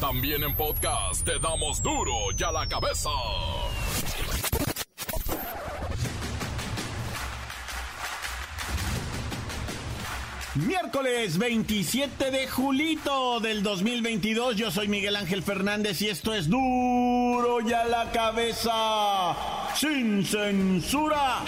También en podcast te damos duro y a la cabeza. Miércoles 27 de julito del 2022, yo soy Miguel Ángel Fernández y esto es duro y a la cabeza, sin censura.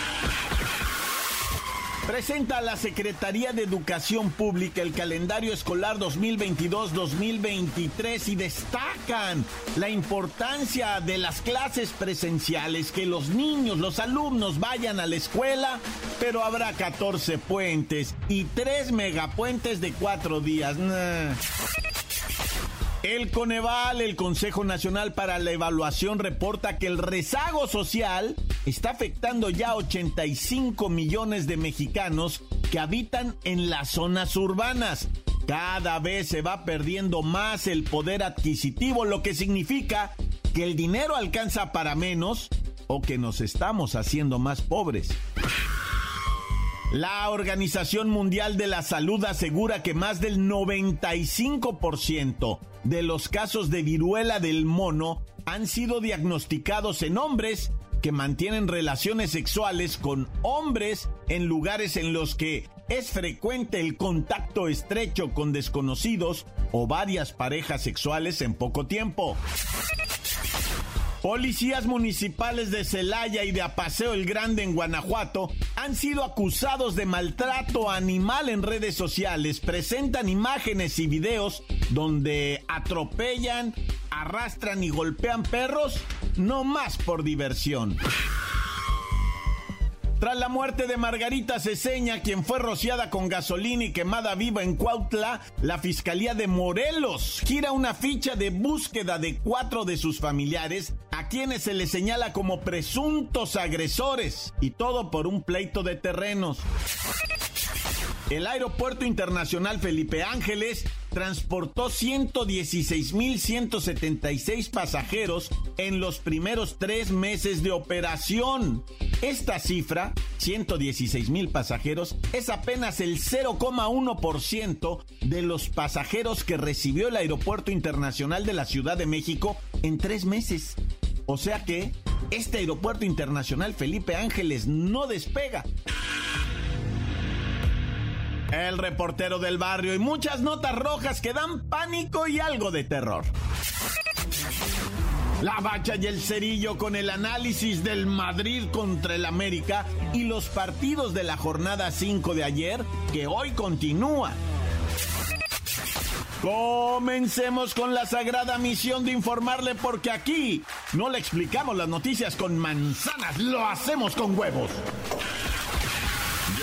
Presenta la Secretaría de Educación Pública el calendario escolar 2022-2023 y destacan la importancia de las clases presenciales, que los niños, los alumnos vayan a la escuela, pero habrá 14 puentes y 3 megapuentes de 4 días. El Coneval, el Consejo Nacional para la Evaluación, reporta que el rezago social está afectando ya 85 millones de mexicanos que habitan en las zonas urbanas. Cada vez se va perdiendo más el poder adquisitivo, lo que significa que el dinero alcanza para menos o que nos estamos haciendo más pobres. La Organización Mundial de la Salud asegura que más del 95% de los casos de viruela del mono han sido diagnosticados en hombres que mantienen relaciones sexuales con hombres en lugares en los que es frecuente el contacto estrecho con desconocidos o varias parejas sexuales en poco tiempo. Policías municipales de Celaya y de Apaseo el Grande en Guanajuato han sido acusados de maltrato animal en redes sociales. Presentan imágenes y videos donde atropellan, arrastran y golpean perros, no más por diversión. Tras la muerte de Margarita Ceseña, quien fue rociada con gasolina y quemada viva en Cuautla, la Fiscalía de Morelos gira una ficha de búsqueda de cuatro de sus familiares, a quienes se les señala como presuntos agresores, y todo por un pleito de terrenos. El Aeropuerto Internacional Felipe Ángeles transportó 116.176 pasajeros en los primeros tres meses de operación. Esta cifra, 116.000 pasajeros, es apenas el 0,1% de los pasajeros que recibió el Aeropuerto Internacional de la Ciudad de México en tres meses. O sea que este Aeropuerto Internacional Felipe Ángeles no despega el reportero del barrio y muchas notas rojas que dan pánico y algo de terror. La bacha y el cerillo con el análisis del Madrid contra el América y los partidos de la jornada 5 de ayer que hoy continúa. Comencemos con la sagrada misión de informarle porque aquí no le explicamos las noticias con manzanas, lo hacemos con huevos.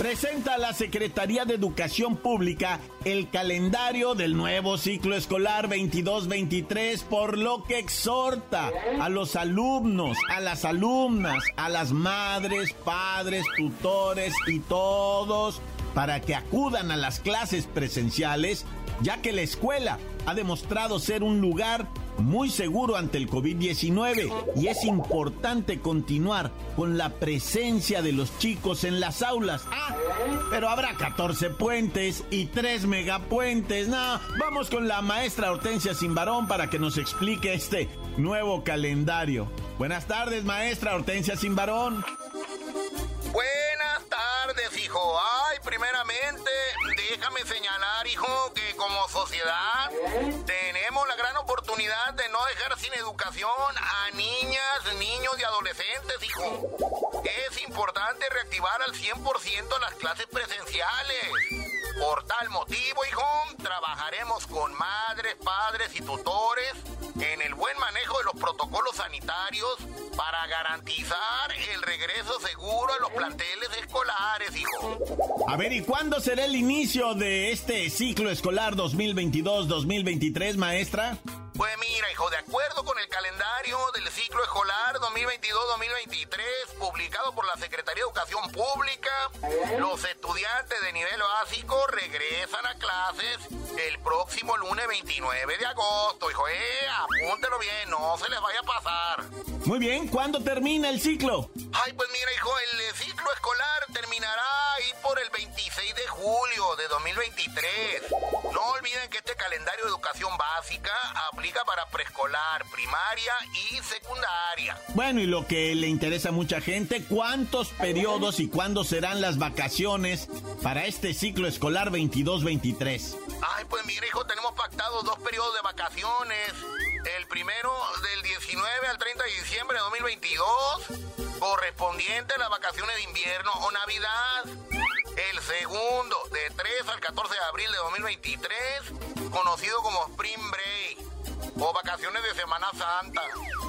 Presenta la Secretaría de Educación Pública el calendario del nuevo ciclo escolar 22-23, por lo que exhorta a los alumnos, a las alumnas, a las madres, padres, tutores y todos para que acudan a las clases presenciales, ya que la escuela ha demostrado ser un lugar muy seguro ante el COVID-19 y es importante continuar con la presencia de los chicos en las aulas. Ah, pero habrá 14 puentes y 3 megapuentes. Vamos con la maestra Hortensia Simbarón para que nos explique este nuevo calendario. Buenas tardes, maestra Hortensia Simbarón. Buenas hijo. Ay, primeramente, déjame señalar, hijo, que como sociedad tenemos la gran oportunidad de no dejar sin educación a niñas, niños y adolescentes, hijo. Es importante reactivar al 100% las clases presenciales. Por tal motivo, hijo, trabajaremos con madres, padres y tutores en el buen manejo de los protocolos sanitarios para garantizar el regreso seguro a los planteles escolares, hijo. A ver, ¿y cuándo será el inicio de este ciclo escolar 2022-2023, maestra? Pues mira, hijo, de acuerdo con el calendario del ciclo escolar 2022-2023 publicado por la Secretaría de Educación Pública, los estudiantes de nivel básico regresan a clases el próximo lunes 29 de agosto, hijo. Eh, apúntelo bien, no se les vaya a pasar. Muy bien, ¿cuándo termina el ciclo? Ay, pues mira, hijo, el ciclo escolar terminará julio de 2023. No olviden que este calendario de educación básica aplica para preescolar, primaria y secundaria. Bueno, y lo que le interesa a mucha gente, ¿cuántos periodos y cuándo serán las vacaciones para este ciclo escolar 22-23? Ay, pues mira, hijo, tenemos pactados dos periodos de vacaciones. El primero del 19 al 30 de diciembre de 2022, correspondiente a las vacaciones de invierno o Navidad. El segundo, de 3 al 14 de abril de 2023, conocido como Spring Break o vacaciones de Semana Santa.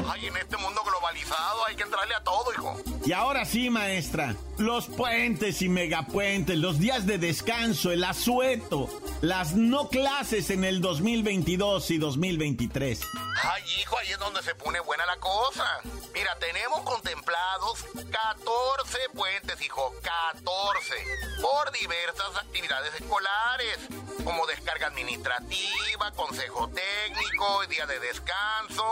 Ay, en este mundo globalizado hay que entrarle a todo, hijo. Y ahora sí, maestra, los puentes y megapuentes, los días de descanso, el asueto, las no clases en el 2022 y 2023. Ay, hijo, ahí es donde se pone buena la cosa. Mira, tenemos contemplados 14 puentes, hijo, 14, por diversas actividades escolares, como descarga administrativa, consejo técnico, día de descanso,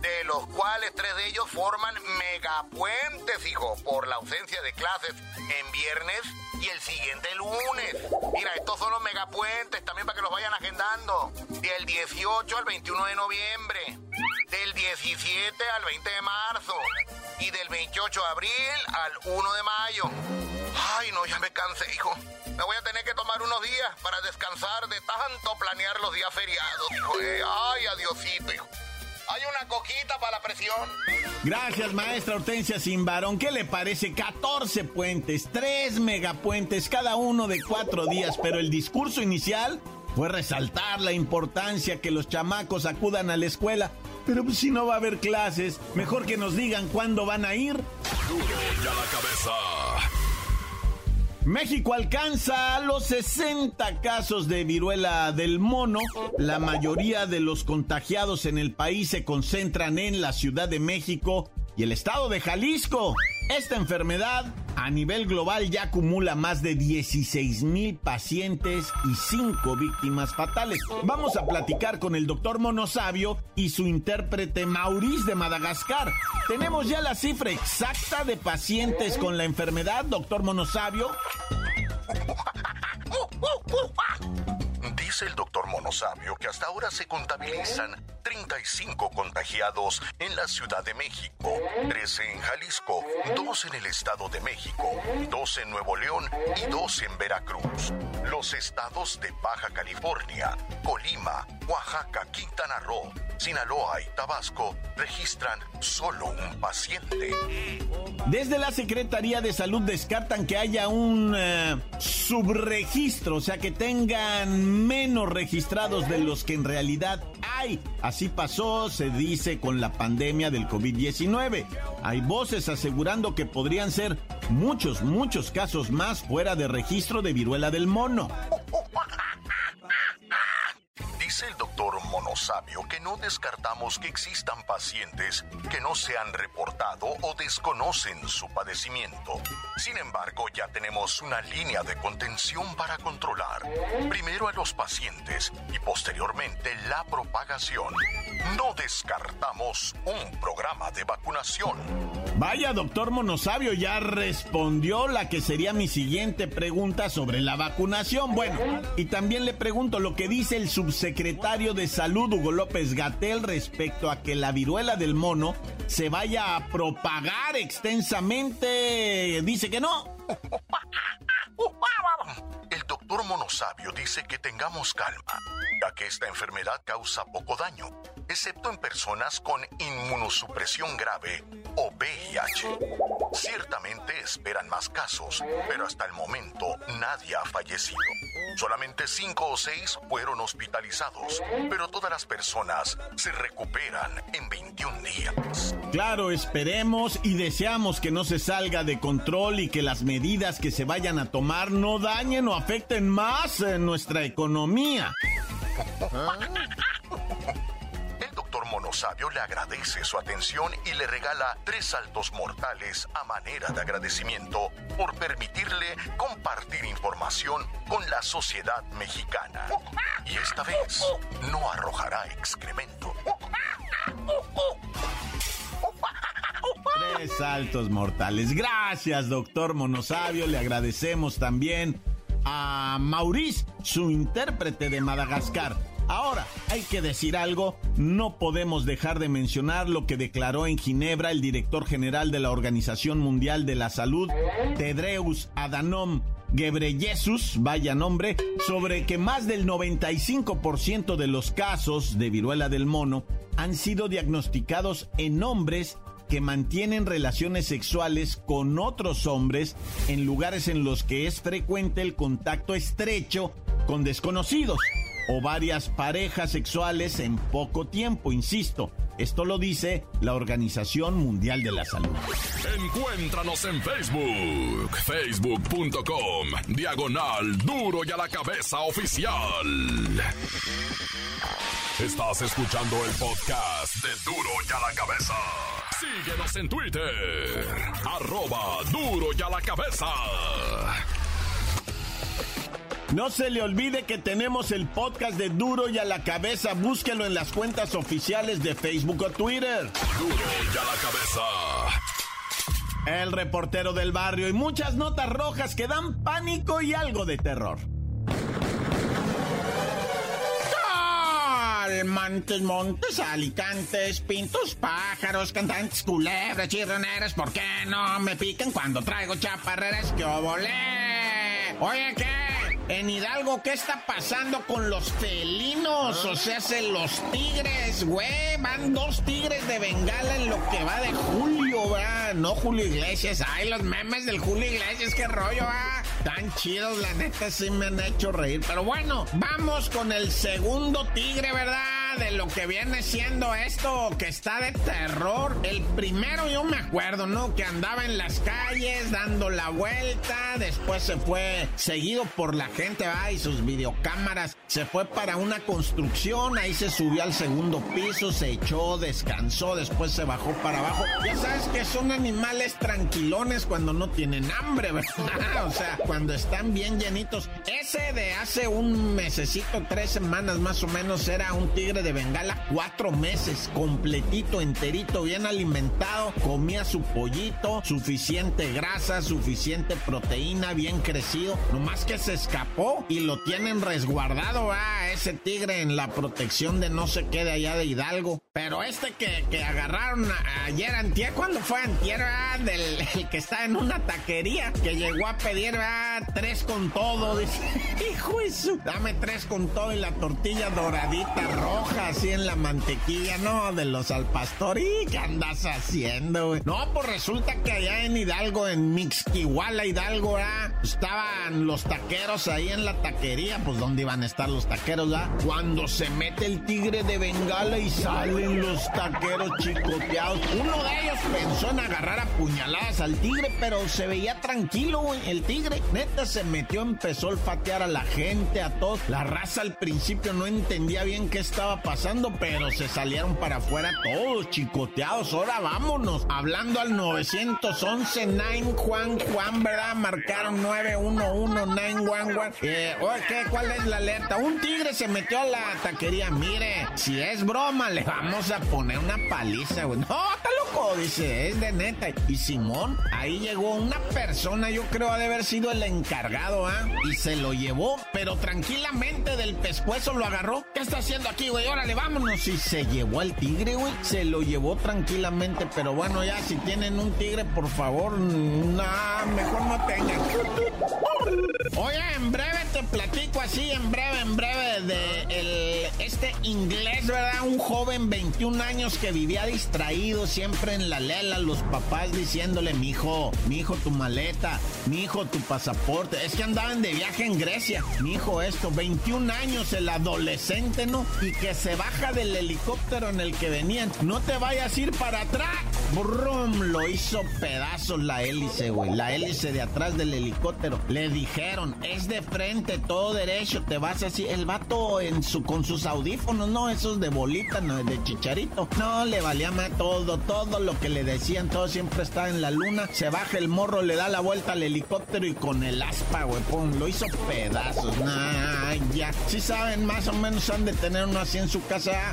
de los cuales tres de ellos forman megapuentes, hijo, por la ausencia de clases en viernes y el siguiente lunes. Mira, estos son los megapuentes, también para que los vayan agendando. Del 18 al 21 de noviembre, del 17 al 20 de marzo y del 28 de abril al 1 de mayo. Ay, no, ya me cansé, hijo. Me voy a tener que tomar unos días para descansar de tanto planear los días feriados, hijo. Eh. Ay, adiosito, hijo. Hay una coquita para la presión. Gracias, maestra Hortensia Simbarón. ¿Qué le parece? 14 puentes, 3 megapuentes, cada uno de 4 días, pero el discurso inicial fue resaltar la importancia que los chamacos acudan a la escuela. Pero pues, si no va a haber clases, mejor que nos digan cuándo van a ir. Duro ya la cabeza. México alcanza los 60 casos de viruela del mono. La mayoría de los contagiados en el país se concentran en la Ciudad de México y el estado de Jalisco. Esta enfermedad a nivel global ya acumula más de 16 mil pacientes y 5 víctimas fatales. Vamos a platicar con el doctor Monosabio y su intérprete Maurice de Madagascar. Tenemos ya la cifra exacta de pacientes con la enfermedad, doctor Monosabio. Dice el doctor Monosabio que hasta ahora se contabilizan 35 contagiados en la Ciudad de México, 13 en Jalisco, 2 en el Estado de México, 2 en Nuevo León y 2 en Veracruz. Los estados de Baja California, Colima, Oaxaca, Quintana Roo, Sinaloa y Tabasco registran solo un paciente. Desde la Secretaría de Salud descartan que haya un eh, subregistro, o sea, que tengan menos registrados de los que en realidad hay. Así pasó, se dice, con la pandemia del COVID-19. Hay voces asegurando que podrían ser muchos, muchos casos más fuera de registro de viruela del mono. Monosabio que no descartamos que existan pacientes que no se han reportado o desconocen su padecimiento. Sin embargo, ya tenemos una línea de contención para controlar primero a los pacientes y posteriormente la propagación. No descartamos un programa de vacunación. Vaya, doctor Monosabio, ya respondió la que sería mi siguiente pregunta sobre la vacunación. Bueno, y también le pregunto lo que dice el subsecretario de Salud, Hugo López Gatel, respecto a que la viruela del mono se vaya a propagar extensamente. Dice que no. El doctor Monosabio dice que tengamos calma, ya que esta enfermedad causa poco daño, excepto en personas con inmunosupresión grave o VIH. Ciertamente esperan más casos, pero hasta el momento nadie ha fallecido. Solamente cinco o seis fueron hospitalizados, pero todas las personas se recuperan en 21 días. Claro, esperemos y deseamos que no se salga de control y que las medidas que se vayan a tomar no dañen o afecten más nuestra economía. doctor Monosabio le agradece su atención y le regala tres saltos mortales a manera de agradecimiento por permitirle compartir información con la sociedad mexicana. Y esta vez no arrojará excremento. Tres saltos mortales. Gracias, doctor Monosabio. Le agradecemos también a Maurice, su intérprete de Madagascar. Ahora, hay que decir algo, no podemos dejar de mencionar lo que declaró en Ginebra el director general de la Organización Mundial de la Salud, Tedreus Adhanom Ghebreyesus, vaya nombre, sobre que más del 95% de los casos de viruela del mono han sido diagnosticados en hombres que mantienen relaciones sexuales con otros hombres en lugares en los que es frecuente el contacto estrecho con desconocidos o varias parejas sexuales en poco tiempo, insisto. Esto lo dice la Organización Mundial de la Salud. Encuéntranos en Facebook, facebook.com, diagonal duro y a la cabeza oficial. Estás escuchando el podcast de duro y a la cabeza. Síguenos en Twitter, arroba duro y a la cabeza. No se le olvide que tenemos el podcast de Duro y a la cabeza. Búsquelo en las cuentas oficiales de Facebook o Twitter. Duro y a la cabeza. El reportero del barrio y muchas notas rojas que dan pánico y algo de terror. Montes, montes, alicantes, pintos, pájaros, cantantes, culebras, chirroneras, ¿por qué no me pican cuando traigo chaparreras que ovolé? Oye, ¿qué? En Hidalgo, ¿qué está pasando con los felinos? O sea, se los tigres, güey. Van dos tigres de Bengala en lo que va de Julio, ¿verdad? No Julio Iglesias. Ay, los memes del Julio Iglesias, qué rollo, ¿ah? Tan chidos, la neta, sí me han hecho reír. Pero bueno, vamos con el segundo tigre, ¿verdad? De lo que viene siendo esto que está de terror. El primero yo me acuerdo, ¿no? Que andaba en las calles dando la vuelta, después se fue seguido por la gente, va, y sus videocámaras. Se fue para una construcción, ahí se subió al segundo piso, se echó, descansó, después se bajó para abajo. Ya sabes que son animales tranquilones cuando no tienen hambre, ¿verdad? O sea, cuando están bien llenitos. Ese de hace un mesecito, tres semanas más o menos, era un tigre de Bengala cuatro meses, completito, enterito, bien alimentado, comía su pollito, suficiente grasa, suficiente proteína, bien crecido, nomás que se escapó y lo tienen resguardado a ese tigre en la protección de no sé qué de allá de Hidalgo. Pero este que, que agarraron ayer antier, cuando fue antier, del el que está en una taquería, que llegó a pedir tres con todo, dice, hijo eso, dame tres con todo y la tortilla doradita roja así en la mantequilla, ¿no? De los al pastor. ¿Y qué andas haciendo, güey? No, pues resulta que allá en Hidalgo, en Mixquihuala, Hidalgo, ¿ah? Estaban los taqueros ahí en la taquería, pues ¿dónde iban a estar los taqueros, ah? Cuando se mete el tigre de Bengala y salen los taqueros chicoteados. Uno de ellos pensó en agarrar a puñaladas al tigre, pero se veía tranquilo, güey. El tigre, neta, se metió, empezó a olfatear a la gente, a todos. La raza al principio no entendía bien qué estaba pasando pero se salieron para afuera todos chicoteados. Ahora vámonos. Hablando al 911 9 Juan Juan, ¿verdad? Marcaron 911 911. Eh, ¿qué? ¿Cuál es la alerta? Un tigre se metió a la taquería. Mire, si es broma, le vamos a poner una paliza, güey. No, dice, es de neta. Y Simón, ahí llegó una persona, yo creo ha de haber sido el encargado, ¿ah? Y se lo llevó, pero tranquilamente del pescuezo lo agarró. ¿Qué está haciendo aquí, güey? órale, vámonos. Y se llevó al tigre, güey. Se lo llevó tranquilamente. Pero bueno, ya si tienen un tigre, por favor, nah, mejor no tengan. Oye, en breve te platico así, en breve, en breve, de el, este inglés, ¿verdad? Un joven 21 años que vivía distraído siempre en la lela, los papás diciéndole, mi hijo, mi hijo tu maleta, mi hijo tu pasaporte. Es que andaban de viaje en Grecia, mi hijo esto, 21 años el adolescente, ¿no? Y que se baja del helicóptero en el que venían. No te vayas a ir para atrás. Brum, lo hizo pedazos la hélice, güey. La hélice de atrás del helicóptero. Le dijeron, es de frente, todo derecho, te vas así. El vato en su, con sus audífonos, no, esos de bolita, no, de chicharito. No, le valía más todo, todo lo que le decían, todo siempre estaba en la luna. Se baja el morro, le da la vuelta al helicóptero y con el aspa, güey, pum, lo hizo pedazos. Nah, ya. Si saben, más o menos han de tener uno así en su casa.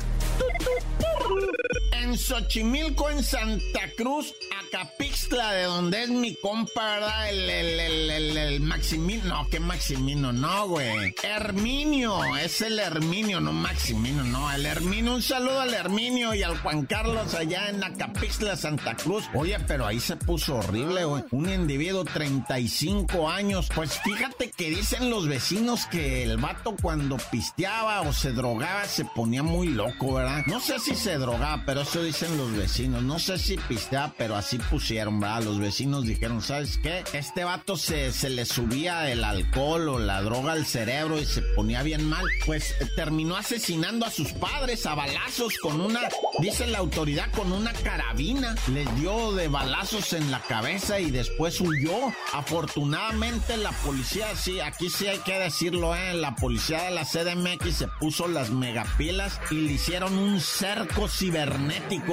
En Xochimilco, en Santa Cruz, Acapixtla, de donde es mi compa, ¿verdad? El, el, el, el, Maximino. No, ¿qué Maximino? No, güey. Herminio, es el Herminio, no Maximino, no. El Herminio, un saludo al Herminio y al Juan Carlos allá en Acapixtla, Santa Cruz. Oye, pero ahí se puso horrible, güey. Un individuo, 35 años. Pues fíjate que dicen los vecinos que el vato cuando pisteaba o se drogaba se ponía muy loco, ¿verdad? No sé si se drogaba, pero eso dicen los vecinos. No sé si pisteaba, pero así pusieron, ¿verdad? Los vecinos dijeron, ¿sabes qué? Este vato se, se le subía el alcohol o la droga al cerebro y se ponía bien mal. Pues eh, terminó asesinando a sus padres a balazos con una, dice la autoridad, con una carabina. Les dio de balazos en la cabeza y después huyó. Afortunadamente la policía, sí, aquí sí hay que decirlo, ¿eh? La policía de la CDMX se puso las megapilas y le hicieron un cerco cibernético,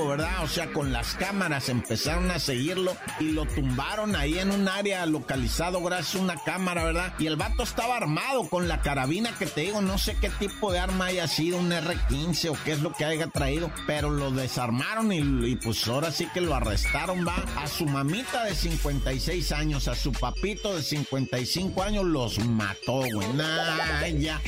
¿verdad? O sea, con las cámaras empezaron a seguirlo y lo tumbaron ahí en un área localizado gracias a una cámara, ¿verdad? Y el vato estaba armado con la carabina que te digo, no sé qué tipo de arma haya sido, un R15 o qué es lo que haya traído, pero lo desarmaron y, pues ahora sí que lo arrestaron, va. A su mamita de 56 años, a su papito de 55 años los mató, güey. Nah, ya.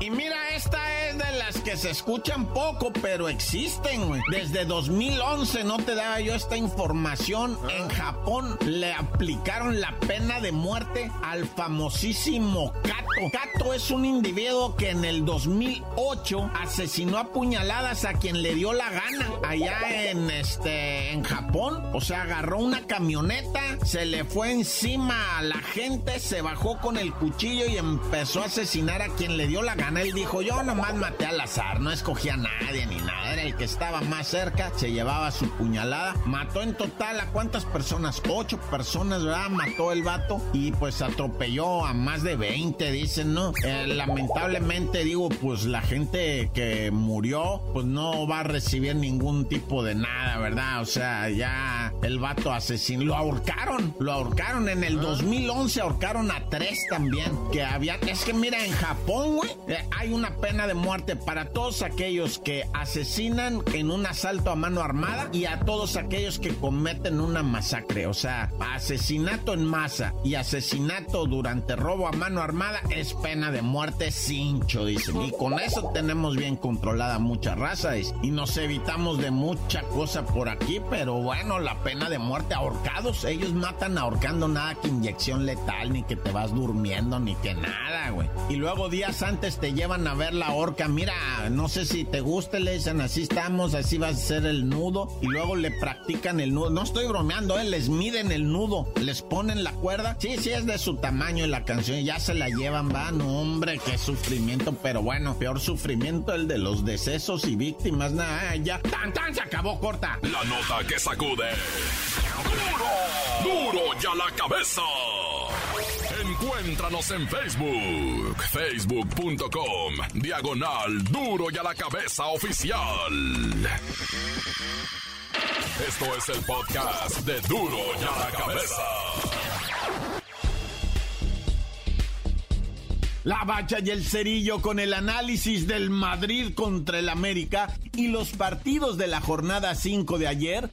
Y mira, esta es de las que se escuchan poco, pero existen. Desde 2011 no te daba yo esta información. En Japón le aplicaron la pena de muerte al famosísimo Kato. Kato es un individuo que en el 2008 asesinó a puñaladas a quien le dio la gana allá en este en Japón. O sea, agarró una camioneta, se le fue encima a la gente, se bajó con el cuchillo y empezó a asesinar a quien le dio la gana. Él dijo, yo nomás maté al azar, no escogí a nadie ni nada. Era el que estaba más cerca, se llevaba su puñalada. Mató en total a cuántas personas? Ocho personas, ¿verdad? Mató el vato y pues atropelló a más de 20, dicen, ¿no? Eh, lamentablemente digo, pues la gente que murió, pues no va a recibir ningún tipo de nada, ¿verdad? O sea, ya el vato asesino, lo ahorcaron, lo ahorcaron en el 2011, ahorcaron a tres también, que había, es que mira, en Japón, güey, eh, hay una pena de muerte para todos aquellos que asesinan en un asalto a mano armada y a todos aquellos que cometen una masacre. O sea, asesinato en masa y asesinato durante robo a mano armada es pena de muerte cincho, dicen. Y con eso tenemos bien controlada mucha raza y nos evitamos de mucha cosa por aquí, pero bueno, la pena de muerte ahorcados, ellos matan ahorcando nada que inyección letal, ni que te vas durmiendo, ni que nada, güey. Y luego días antes te llevan a ver la horca. Mira, no sé si te guste, le dicen así estamos, así va a ser el nudo. Y luego le practican el nudo. No estoy bromeando, ¿eh? Les miden el nudo, les ponen la cuerda. Sí, sí, es de su tamaño en la canción. Ya se la llevan, va. No, hombre, qué sufrimiento. Pero bueno, peor sufrimiento el de los decesos y víctimas. Nada, ya. ¡Tan, tan! Se acabó corta. La nota que sacude. ¡Duro! ¡Duro ya la cabeza! Encuéntranos en Facebook, facebook.com, diagonal duro y a la cabeza oficial. Esto es el podcast de duro y a la cabeza. La bacha y el cerillo con el análisis del Madrid contra el América y los partidos de la jornada 5 de ayer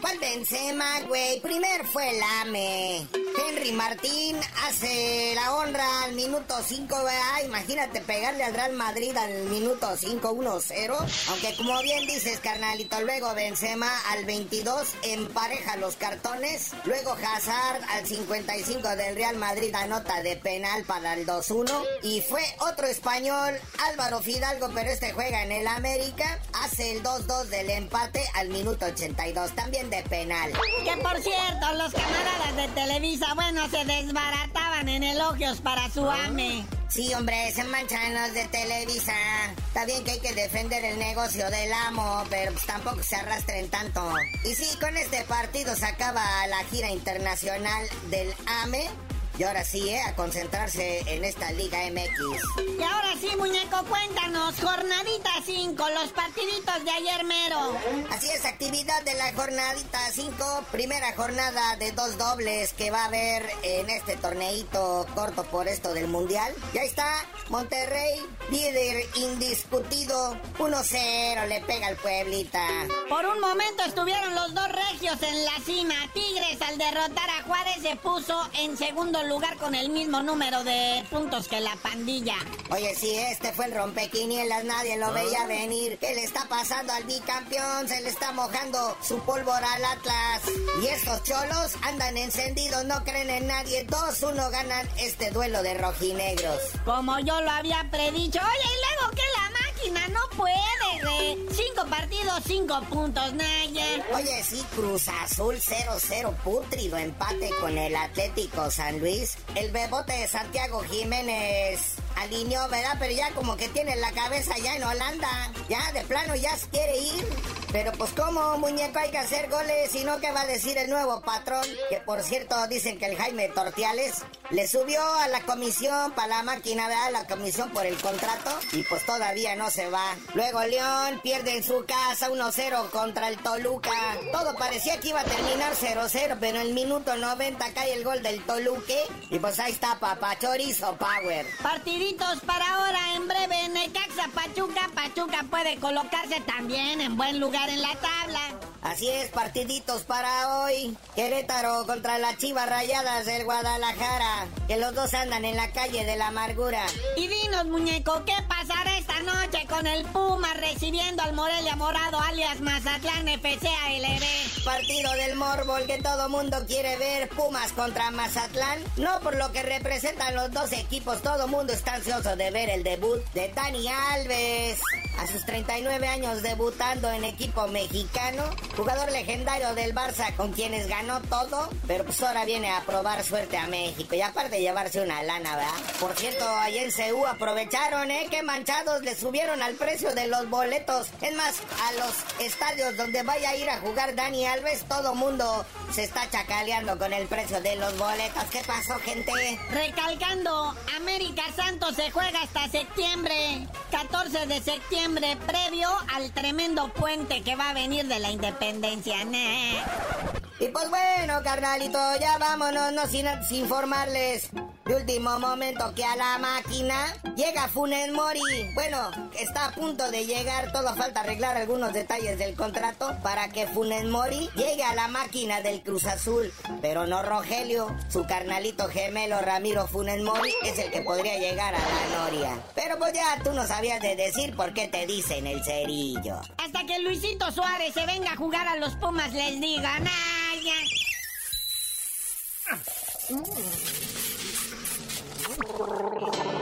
¿cuál Benzema, güey? Primero fue el AME. Henry Martín hace la honra al minuto 5, Imagínate pegarle al Real Madrid al minuto 5, 1-0. Aunque como bien dices, carnalito, luego Benzema al 22 empareja los cartones. Luego Hazard al 55 del Real Madrid anota de penal para el 2-1. Y fue otro español, Álvaro Fidalgo, pero este juega en el América. Hace el 2-2 del empate al minuto 82, también de penal. Que por cierto, los camaradas de Televisa, bueno, se desbarataban en elogios para su ah. ame. Sí, hombre, se manchan los de Televisa. Está bien que hay que defender el negocio del amo, pero pues tampoco se arrastren tanto. Y sí, con este partido se acaba la gira internacional del AME. Y ahora sí, ¿eh? A concentrarse en esta Liga MX. Y ahora sí, muñeco, cuéntanos. Jornadita 5, los partiditos de ayer mero. Así es, actividad de la jornadita 5. Primera jornada de dos dobles que va a haber en este torneito corto por esto del Mundial. Ya está, Monterrey, líder indiscutido. 1-0 le pega al Pueblita. Por un momento estuvieron los dos regios en la cima. Tigres al derrotar a Juárez se puso en segundo lugar con el mismo número de puntos que la pandilla. Oye, si este fue el rompequinielas, nadie lo veía ah. venir. ¿Qué le está pasando al bicampeón? Se le está mojando su pólvora al Atlas. Y estos cholos andan encendidos, no creen en nadie. 2-1 ganan este duelo de rojinegros. Como yo lo había predicho. Oye, y luego que la no puede, güey. Cinco partidos, cinco puntos, Naya. Oye, sí, Cruz Azul 0-0 putrido empate con el Atlético San Luis. El bebote de Santiago Jiménez alineó, ¿verdad? Pero ya como que tiene la cabeza ya en Holanda. Ya de plano ya se quiere ir. Pero pues como muñeco hay que hacer goles y no qué va a decir el nuevo patrón. Que por cierto dicen que el Jaime Tortiales le subió a la comisión para la máquina, ¿verdad? La comisión por el contrato. Y pues todavía no se va. Luego León pierde en su casa 1-0 contra el Toluca. Todo parecía que iba a terminar 0-0, pero en el minuto 90 cae el gol del Toluque. Y pues ahí está papá Chorizo Power. Partido para ahora. En breve, Necaxa Pachuca. Pachuca puede colocarse también en buen lugar en la tabla. Así es, partiditos para hoy. Querétaro contra las Chivas Rayadas del Guadalajara. Que los dos andan en la calle de la amargura. Y dinos, muñeco, ¿qué pasará esta noche con el Puma recibiendo al Morelia Morado alias Mazatlán FC ALB? Partido del Morbo, que todo mundo quiere ver. Pumas contra Mazatlán. No por lo que representan los dos equipos, todo mundo está ansioso de ver el debut de Dani Alves. A sus 39 años debutando en equipo mexicano, jugador legendario del Barça con quienes ganó todo, pero pues ahora viene a probar suerte a México y aparte llevarse una lana, ¿verdad? Por cierto, ahí en CU aprovecharon, ¿eh? Que manchados le subieron al precio de los boletos. Es más, a los estadios donde vaya a ir a jugar Dani Alves, todo mundo se está chacaleando con el precio de los boletos. ¿Qué pasó, gente? Recalcando, América Santos se juega hasta septiembre, 14 de septiembre, previo al tremendo puente que va a venir de la independencia. Y pues bueno, carnalito, ya vámonos, no sin, sin informarles de último momento que a la máquina llega Funes Mori. Bueno, está a punto de llegar, todo falta arreglar algunos detalles del contrato para que Funes Mori llegue a la máquina del Cruz Azul. Pero no Rogelio, su carnalito gemelo Ramiro Funes Mori es el que podría llegar a la Noria. Pero pues ya tú no sabías de decir por qué te dicen el cerillo. Hasta que Luisito Suárez se venga a jugar a los Pumas les digan, ¡ay! Thank you.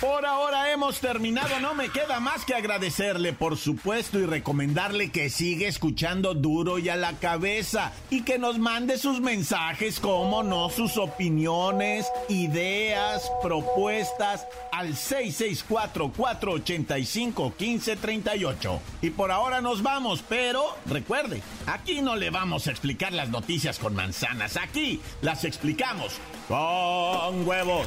Por ahora hemos terminado, no me queda más que agradecerle por supuesto y recomendarle que siga escuchando duro y a la cabeza y que nos mande sus mensajes, como no, sus opiniones, ideas, propuestas al 664-485-1538. Y por ahora nos vamos, pero recuerde, aquí no le vamos a explicar las noticias con manzanas, aquí las explicamos con huevos.